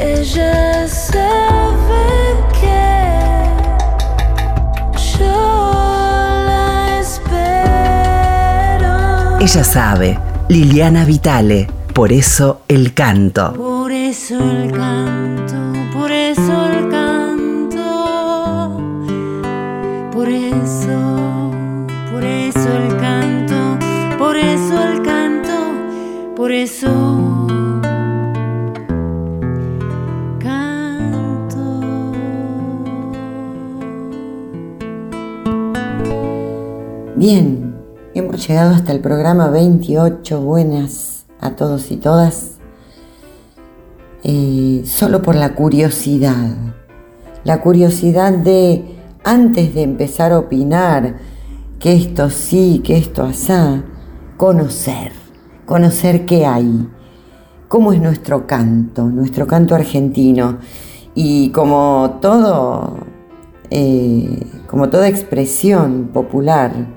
ella sabe que yo la espero. Ella sabe, Liliana Vitale, por eso el canto. Por eso el canto, por eso el canto, por eso, por eso el canto, por eso el canto, por eso Bien, hemos llegado hasta el programa 28. Buenas a todos y todas. Eh, solo por la curiosidad. La curiosidad de, antes de empezar a opinar, que esto sí, que esto asá, conocer. Conocer qué hay. Cómo es nuestro canto, nuestro canto argentino. Y como todo, eh, como toda expresión popular,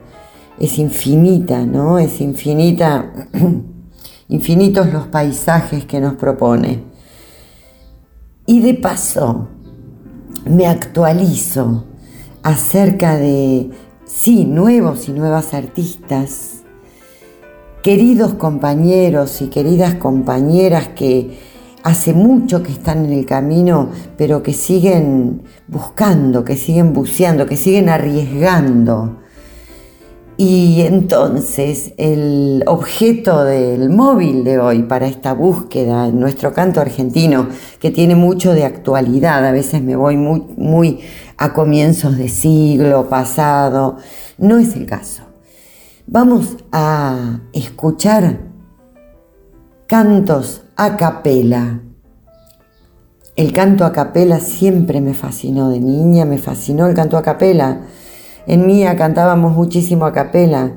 es infinita, ¿no? Es infinita, infinitos los paisajes que nos propone. Y de paso, me actualizo acerca de, sí, nuevos y nuevas artistas, queridos compañeros y queridas compañeras que hace mucho que están en el camino, pero que siguen buscando, que siguen buceando, que siguen arriesgando. Y entonces el objeto del móvil de hoy para esta búsqueda en nuestro canto argentino, que tiene mucho de actualidad, a veces me voy muy, a comienzos de siglo pasado, no es el caso. Vamos a escuchar cantos a capela. El canto a capela siempre me fascinó de niña, me fascinó el canto a capela. En Mía cantábamos muchísimo a capela.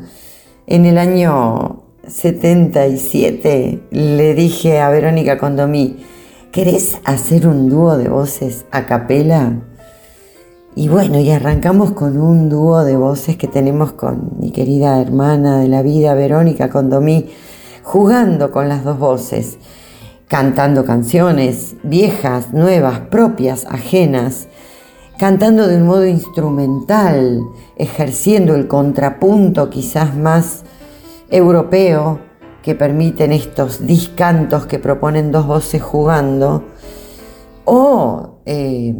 En el año 77 le dije a Verónica Condomí, ¿querés hacer un dúo de voces a capela? Y bueno, y arrancamos con un dúo de voces que tenemos con mi querida hermana de la vida, Verónica Condomí, jugando con las dos voces, cantando canciones viejas, nuevas, propias, ajenas, cantando de un modo instrumental, ejerciendo el contrapunto quizás más europeo que permiten estos discantos que proponen dos voces jugando, o eh,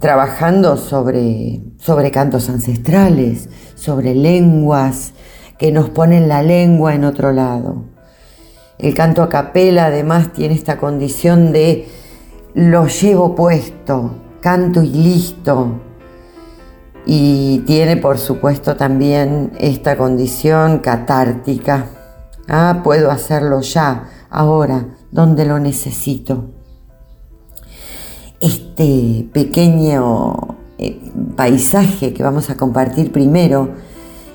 trabajando sobre, sobre cantos ancestrales, sobre lenguas que nos ponen la lengua en otro lado. El canto a capela además tiene esta condición de lo llevo puesto, canto y listo. Y tiene por supuesto también esta condición catártica. Ah, puedo hacerlo ya, ahora, donde lo necesito. Este pequeño eh, paisaje que vamos a compartir primero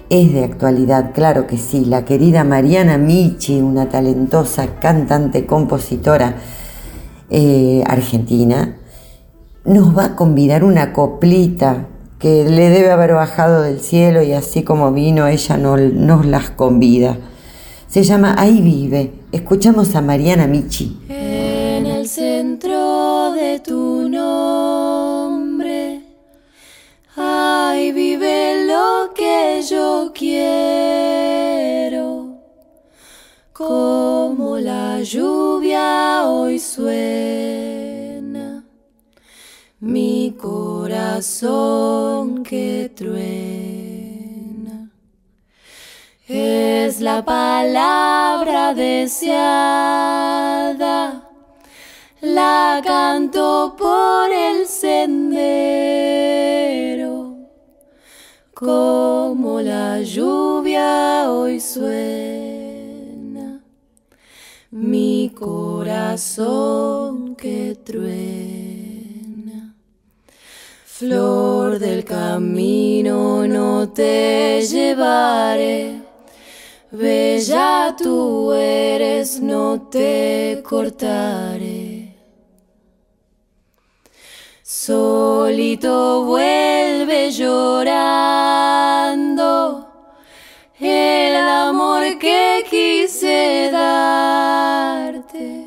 es de actualidad, claro que sí. La querida Mariana Michi, una talentosa cantante, compositora eh, argentina, nos va a convidar una coplita que le debe haber bajado del cielo y así como vino ella no, nos las convida. Se llama Ahí vive. Escuchamos a Mariana Michi. En el centro de tu nombre, ahí vive lo que yo quiero. Como la lluvia hoy suena, mi corazón que truena. Es la palabra deseada, la canto por el sendero, como la lluvia hoy suena, mi corazón que truena. Flor del camino no te llevaré. Bella tú eres, no te cortaré. Solito vuelve llorando el amor que quise darte,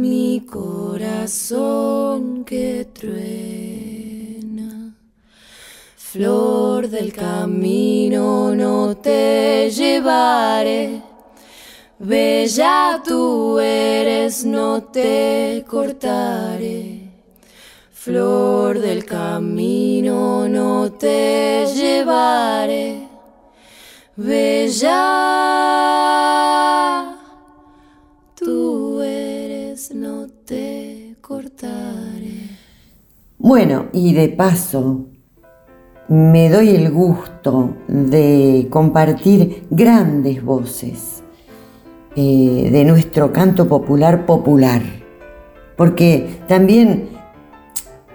mi corazón que truena. Flor del camino no te llevaré, bella tú eres, no te cortaré. Flor del camino no te llevaré, bella no te cortaré. Bueno, y de paso, me doy el gusto de compartir grandes voces eh, de nuestro canto popular popular, porque también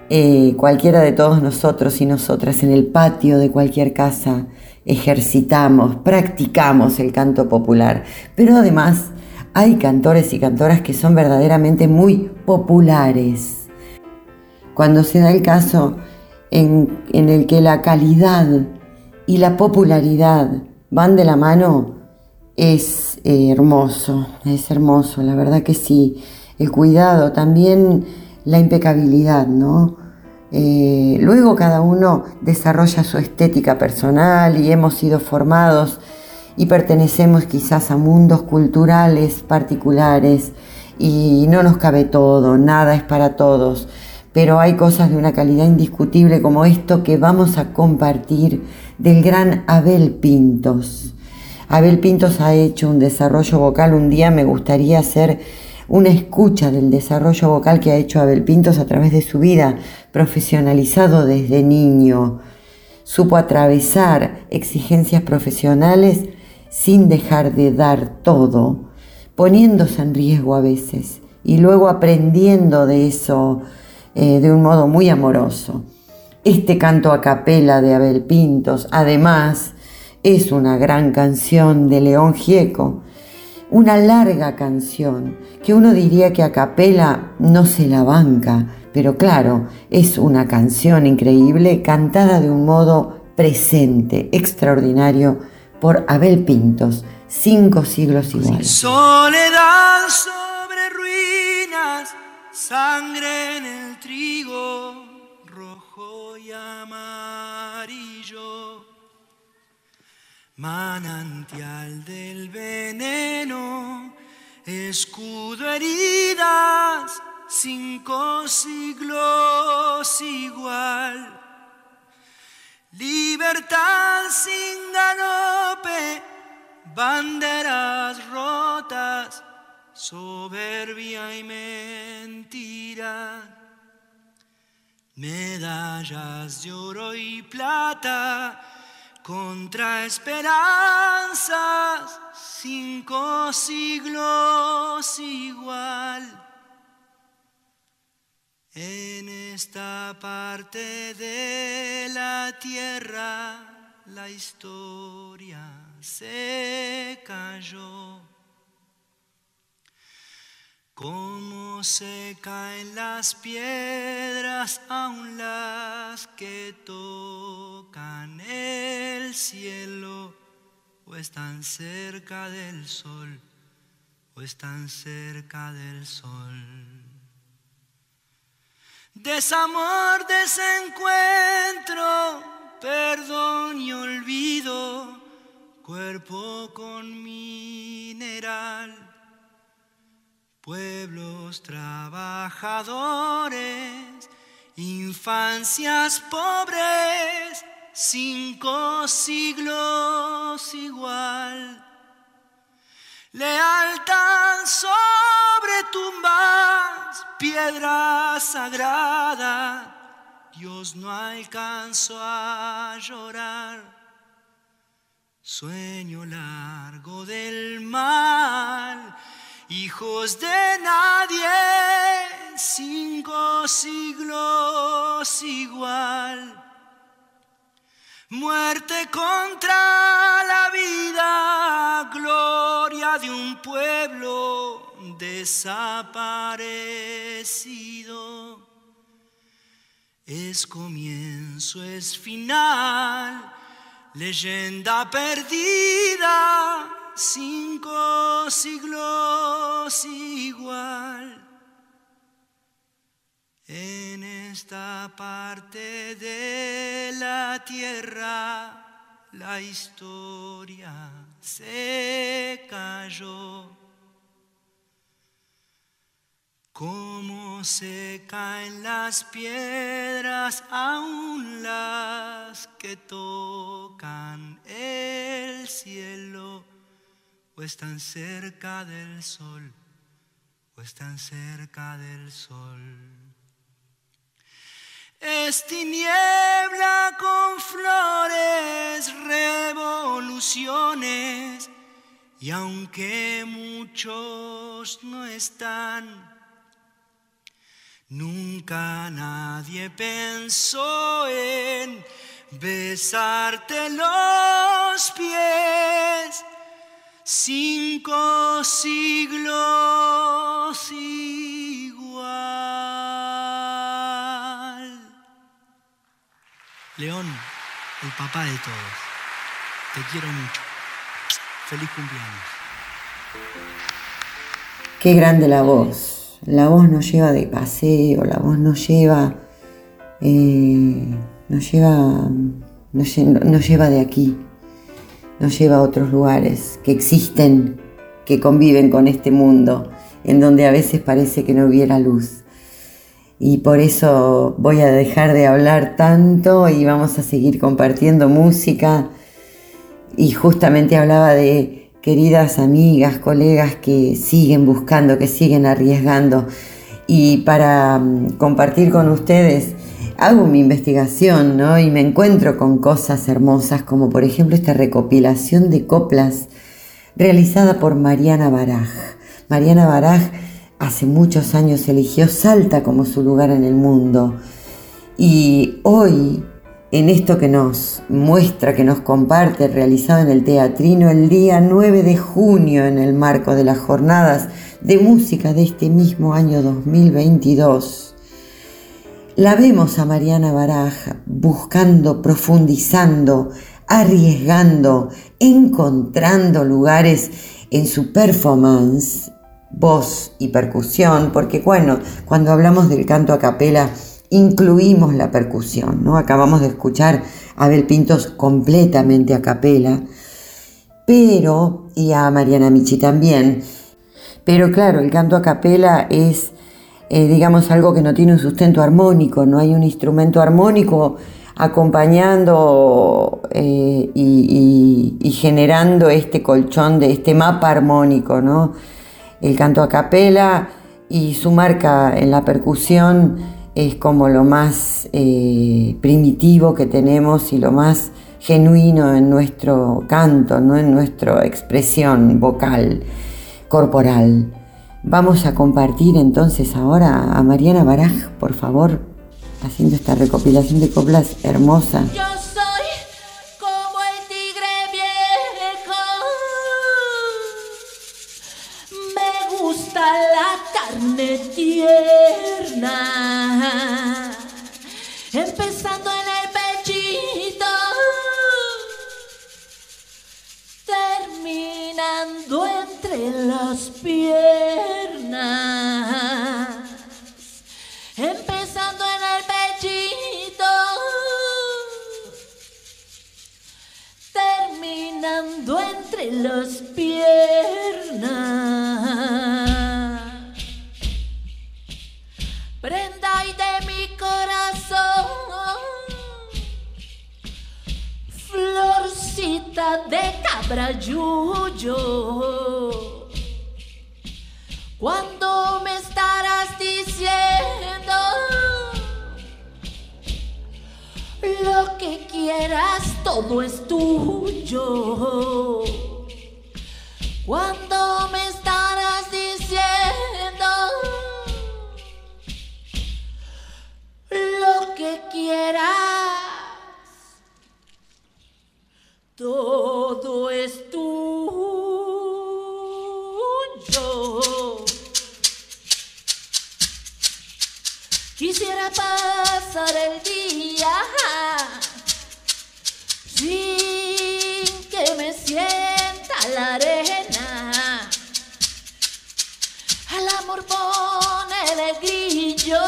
eh, cualquiera de todos nosotros y nosotras en el patio de cualquier casa ejercitamos, practicamos el canto popular, pero además hay cantores y cantoras que son verdaderamente muy populares. Cuando se da el caso en, el que la calidad y la popularidad van de la mano, es eh, hermoso, es hermoso, la verdad que sí. El cuidado, también la impecabilidad, ¿no? Eh, luego cada uno desarrolla su estética personal y hemos sido formados y pertenecemos quizás a mundos culturales particulares y no nos cabe todo, nada es para todos, pero hay cosas de una calidad indiscutible como esto que vamos a compartir del gran Abel Pintos. Abel Pintos ha hecho un desarrollo vocal, un día me gustaría hacer una escucha del desarrollo vocal que ha hecho Abel Pintos a través de su vida, profesionalizado desde niño. Supo atravesar exigencias profesionales sin dejar de dar todo, poniéndose en riesgo a veces y luego aprendiendo de eso eh, de un modo muy amoroso. Este canto a capela de Abel Pintos, además, es una gran canción de León Gieco, una larga canción que uno diría que a capela no se la banca, pero claro, es una canción increíble cantada de un modo presente, extraordinario, por Abel Pintos, cinco siglos igual. Soledad sobre ruinas, sangre en el trigo, rojo y amarillo manantial del veneno, escudo heridas, cinco siglos igual. Libertad sin galope, banderas rotas, soberbia y mentira. Medallas de oro y plata, contra esperanzas, cinco siglos igual. Esta parte de la tierra la historia se cayó. Como se caen las piedras, aun las que tocan el cielo, o están cerca del sol, o están cerca del sol. Desamor, desencuentro, perdón y olvido, cuerpo con mineral pueblos trabajadores, infancias pobres, cinco siglos igual. Lealtad piedra sagrada, Dios no alcanzó a llorar. Sueño largo del mal hijos de nadie, cinco siglos igual. Muerte contra la vida, gloria de un pueblo desaparecido. Es comienzo, es final, leyenda perdida cinco siglos igual. En esta parte de la tierra la historia se cayó. Como se caen las piedras, aún las que tocan el cielo, o están cerca del sol, o están cerca del sol. Es tiniebla con flores, revoluciones, y aunque muchos no están, nunca nadie pensó en besarte los pies. Cinco siglos igual. León, el papá de todos, te quiero mucho. Feliz cumpleaños. Qué grande la voz. La voz nos lleva de paseo, la voz nos lleva, eh, nos lleva, nos, lle- nos lleva de aquí, nos lleva a otros lugares que existen, que conviven con este mundo, en donde a veces parece que no hubiera luz. Y por eso voy a dejar de hablar tanto y vamos a seguir compartiendo música. Y justamente hablaba de queridas amigas, colegas que siguen buscando, que siguen arriesgando. Y para mm, compartir con ustedes, hago mi investigación, ¿no? Y me encuentro con cosas hermosas, como por ejemplo esta recopilación de coplas realizada por Mariana Baraj. Mariana Baraj hace muchos años eligió Salta como su lugar en el mundo. Y hoy, en esto que nos muestra, que nos comparte, realizado en el Teatrino el día 9 de junio en el marco de las jornadas de música de este mismo año 2022, la vemos a Mariana Baraja buscando, profundizando, arriesgando, encontrando lugares en su performance, voz y percusión, porque bueno, cuando hablamos del canto a capela, incluimos la percusión, ¿no? Acabamos de escuchar a Abel Pintos completamente a capela, pero, y a Mariana Michi también, pero claro, el canto a capela es, eh, digamos, algo que no tiene un sustento armónico, no hay un instrumento armónico acompañando eh, y, y- generando este colchón de este mapa armónico, ¿no? El canto a capela y su marca en la percusión es como lo más eh, primitivo que tenemos y lo más genuino en nuestro canto, ¿no? en nuestra expresión vocal, corporal. Vamos a compartir entonces ahora a Mariana Baraj, por favor, haciendo esta recopilación de coplas hermosa. La carne tierna. Empezando en el pechito. Terminando entre las piernas. Empezando en el pechito. Terminando entre las piernas. Cabrayuyo. Cuando me estarás diciendo lo que quieras, todo es tuyo. Cuando Quisiera pasar el día sin que me sienta la arena. Al amor pone el grillo.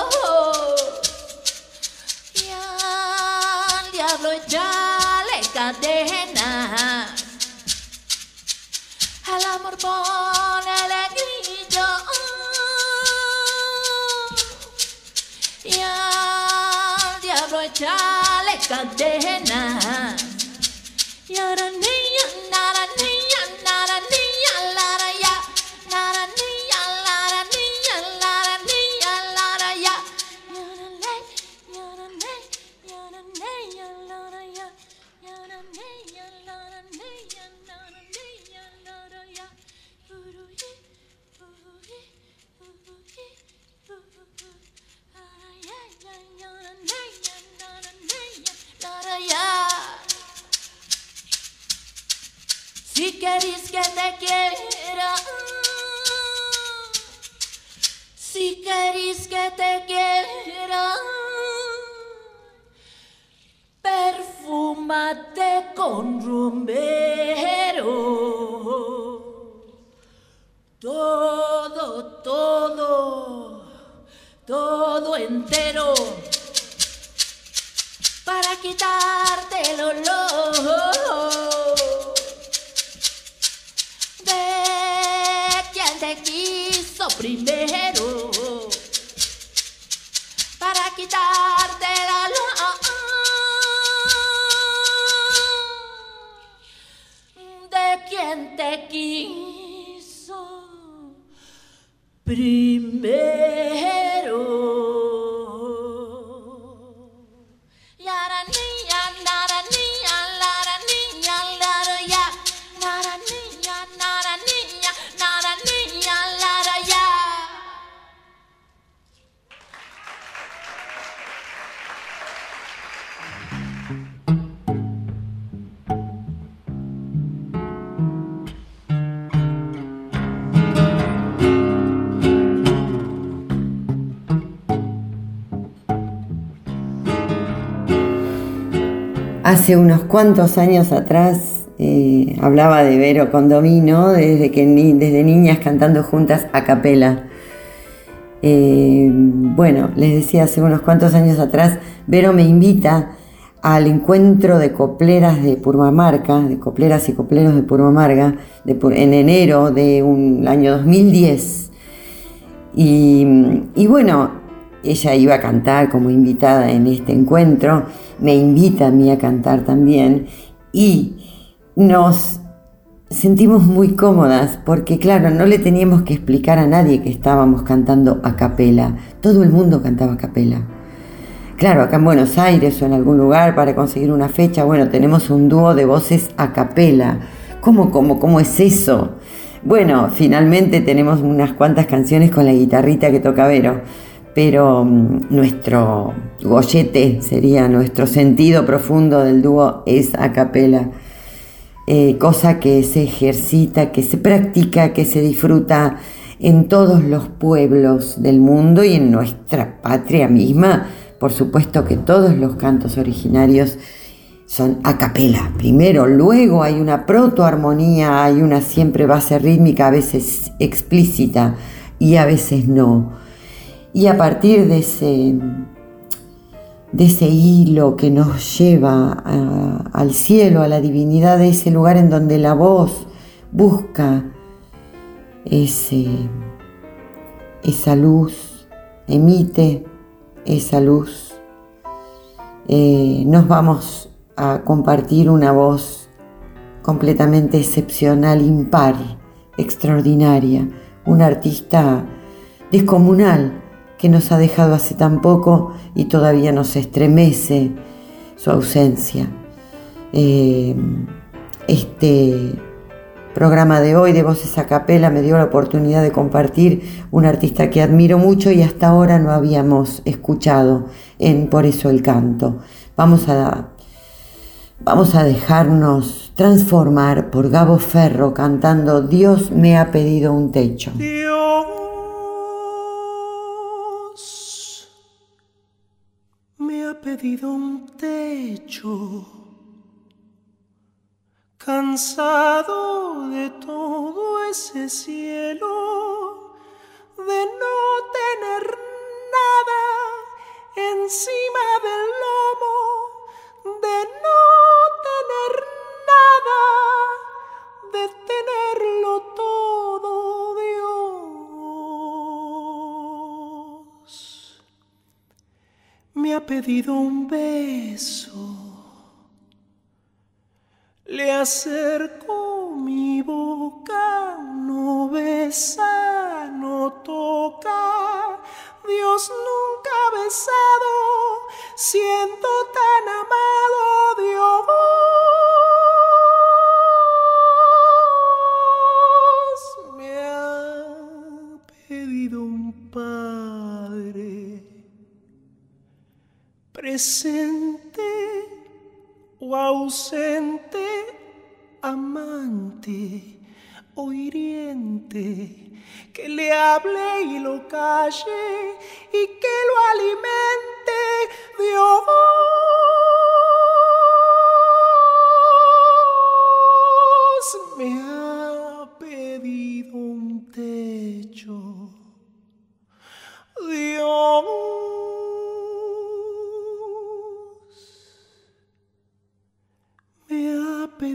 Diablo Si querés que te quiera, si querés que te quiera, perfúmate con romero. Todo, todo, todo entero. Para quitarte el olor primero. Hace unos cuantos años atrás eh, hablaba de Vero Condomino desde, que desde niñas cantando juntas a capela. Eh, bueno, les decía hace unos cuantos años atrás, Vero me invita al encuentro de copleras de Purmamarca, de copleras y copleros de Purmamarca, de en enero de un año 2010. Y, y bueno, ella iba a cantar como invitada en este encuentro, me invita a mí a cantar también y nos sentimos muy cómodas porque claro, no le teníamos que explicar a nadie que estábamos cantando a capela, todo el mundo cantaba a capela. Claro, acá en Buenos Aires o en algún lugar para conseguir una fecha, bueno, tenemos un dúo de voces a capela. ¿Cómo, cómo, cómo es eso? Bueno, finalmente tenemos unas cuantas canciones con la guitarrita que toca Vero, pero mm, nuestro gollete sería nuestro sentido profundo del dúo es a capela. Eh, cosa que se ejercita, que se practica, que se disfruta en todos los pueblos del mundo y en nuestra patria misma. Por supuesto que todos los cantos originarios son a capela. Primero, luego hay una protoarmonía, hay una siempre base rítmica, a veces explícita y a veces no. Y a partir de ese, de ese hilo que nos lleva al cielo, a la divinidad, de ese lugar en donde la voz busca ese, esa luz, emite esa luz, eh, nos vamos a compartir una voz completamente excepcional, impar, extraordinaria, un artista descomunal que nos ha dejado hace tan poco y todavía nos estremece su ausencia. Eh, este programa de hoy de Voces a Capela me dio la oportunidad de compartir un artista que admiro mucho y hasta ahora no habíamos escuchado en Por eso el canto. Vamos a, vamos a dejarnos transformar por Gabo Ferro cantando Dios me ha pedido un techo. Dios pedido un techo, cansado de todo ese cielo, de no tener nada encima del lomo, de no tener nada, de tenerlo pedido un beso. Le acerco mi boca, no besa, no toca. Dios nunca ha besado, siento tan amado Dios. Presente o ausente, amante o hiriente, que le hable y lo calle y que lo alimente Dios.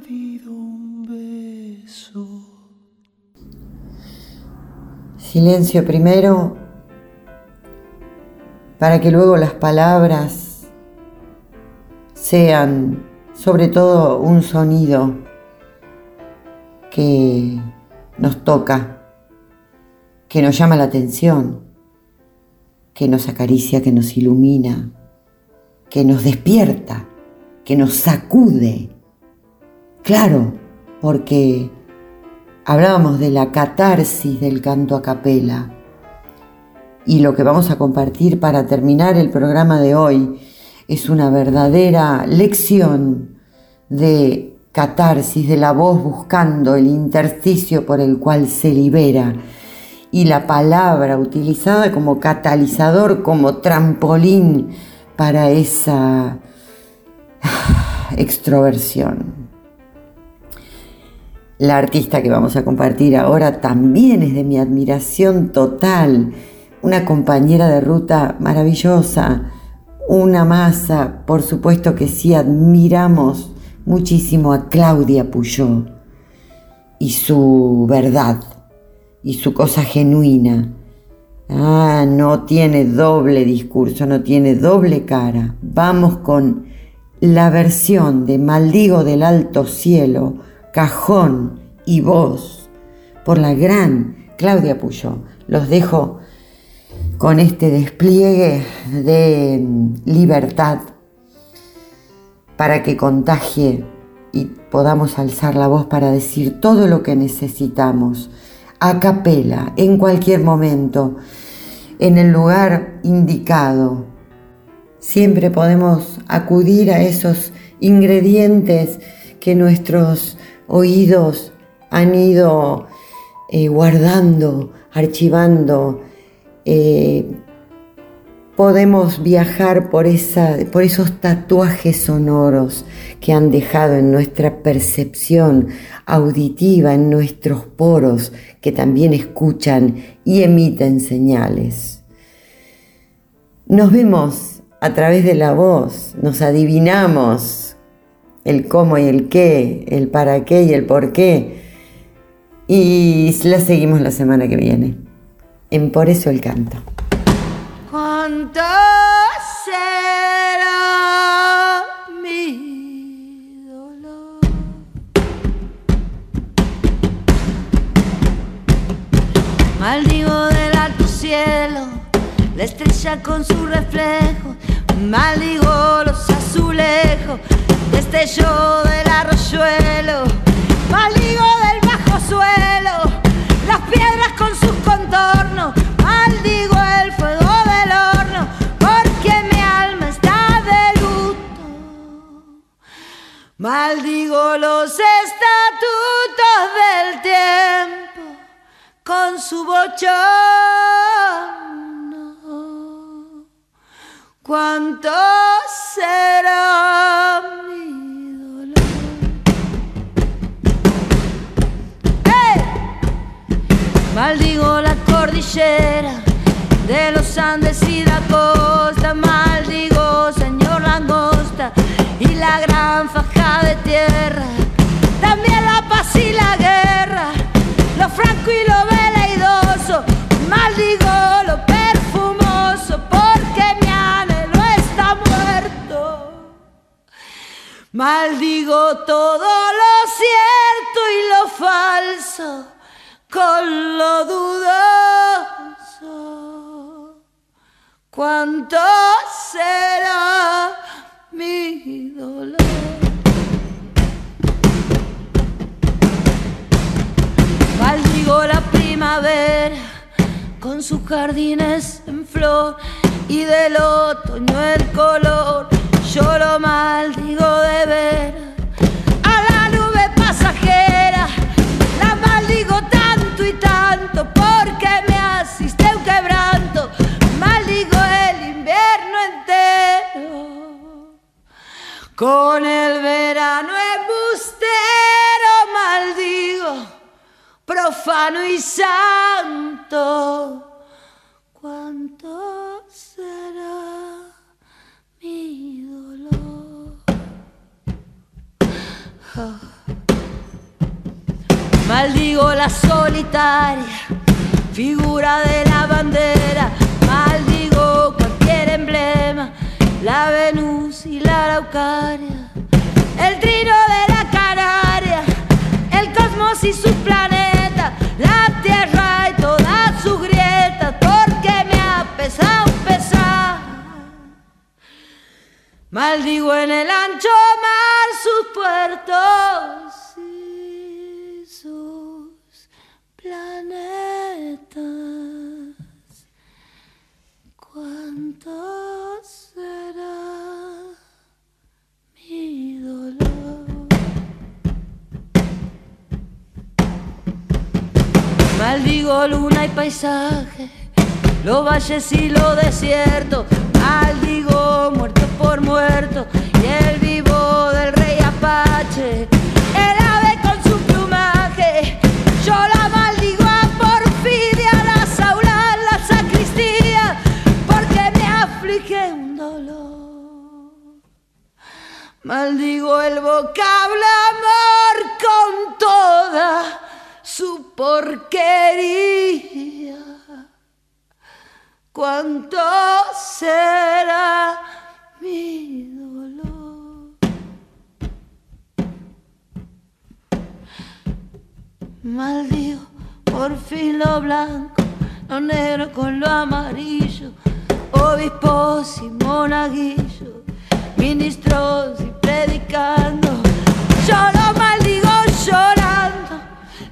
Pedido un beso. Silencio primero para que luego las palabras sean sobre todo un sonido que nos toca, que nos llama la atención, que nos acaricia, que nos ilumina, que nos despierta, que nos sacude. Claro, porque hablábamos de la catarsis del canto a capela y lo que vamos a compartir para terminar el programa de hoy es una verdadera lección de catarsis, de la voz buscando el intersticio por el cual se libera y la palabra utilizada como catalizador, como trampolín para esa extroversión. La artista que vamos a compartir ahora también es de mi admiración total, una compañera de ruta maravillosa, una masa, por supuesto que sí, admiramos muchísimo a Claudia Puyó y su verdad y su cosa genuina. Ah, no tiene doble discurso, no tiene doble cara. Vamos con la versión de Maldigo del Alto Cielo, cajón y voz, por la gran Claudia Puyó. Los dejo con este despliegue de libertad para que contagie y podamos alzar la voz para decir todo lo que necesitamos a capela, en cualquier momento, en el lugar indicado. Siempre podemos acudir a esos ingredientes que nuestros oídos han ido eh, guardando, archivando. Eh, podemos viajar por, esa, por esos tatuajes sonoros que han dejado en nuestra percepción auditiva, en nuestros poros, que también escuchan y emiten señales. Nos vemos a través de la voz, nos adivinamos el cómo y el qué, el para qué y el por qué, y la seguimos la semana que viene. En Por eso el canto. ¿Cuánto será mi dolor? Maldigo del alto cielo, la estrella con su reflejo. Maldigo destello del arroyuelo. Maldigo del bajo suelo, las piedras con sus contornos. Maldigo el fuego del horno, porque mi alma está de luto. Maldigo los estatutos del tiempo con su bochorno. ¿Cuánto será de los Andes y la costa. Maldigo, señor Langosta, y la gran faja de tierra. También la paz y la guerra, lo franco y lo veleidoso. Maldigo lo perfumoso, porque mi anhelo está muerto. Maldigo todo lo cierto y lo falso con lo dudoso. ¿Cuánto será mi dolor? Maldigo la primavera con sus jardines en flor y del otoño el color. Yo lo maldigo de ver ¿Cuánto será mi dolor? Ah. Maldigo la solitaria figura de la bandera. Maldigo cualquier emblema, la Venus y la Araucaria. El trino de la Canaria, el cosmos y sus planetas, Maldigo en el ancho mar sus puertos y sus planetas. ¿Cuánto será mi dolor? Maldigo luna y paisaje, los valles y los desiertos. Por muerto y el vivo del rey Apache. El ave con su plumaje, yo la maldigo a porfidia, la saula, la sacristía, porque me aflige un dolor. Maldigo el vocablo amor con toda su porquería. ¿Cuánto será mi dolor? Maldigo por fin lo blanco, lo negro con lo amarillo, obispos y monaguillos, ministros y predicando. Yo lo maldigo llorando,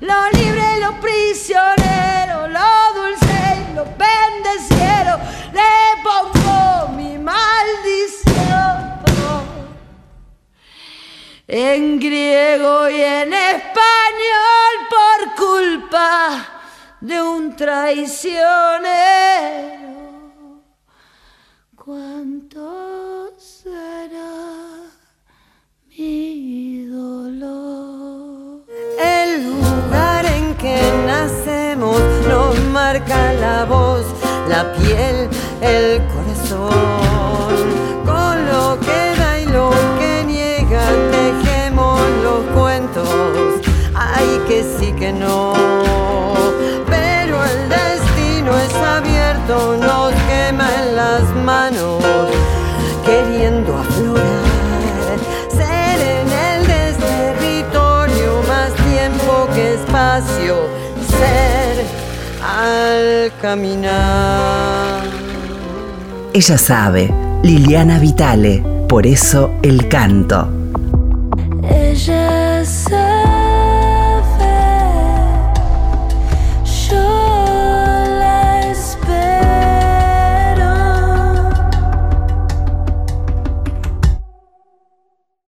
lo libre y lo prisionero, lo dulce y lo bendeciero, le pongo maldición en griego y en español por culpa de un traicionero. ¿Cuánto será mi dolor? El lugar en que nacemos nos marca la voz, la piel, el corazón. Que no. Pero el destino es abierto, nos quema en las manos, queriendo aflorar. Ser en el desterritorio más tiempo que espacio. Ser al caminar. Ella sabe, Liliana Vitale, por eso el canto.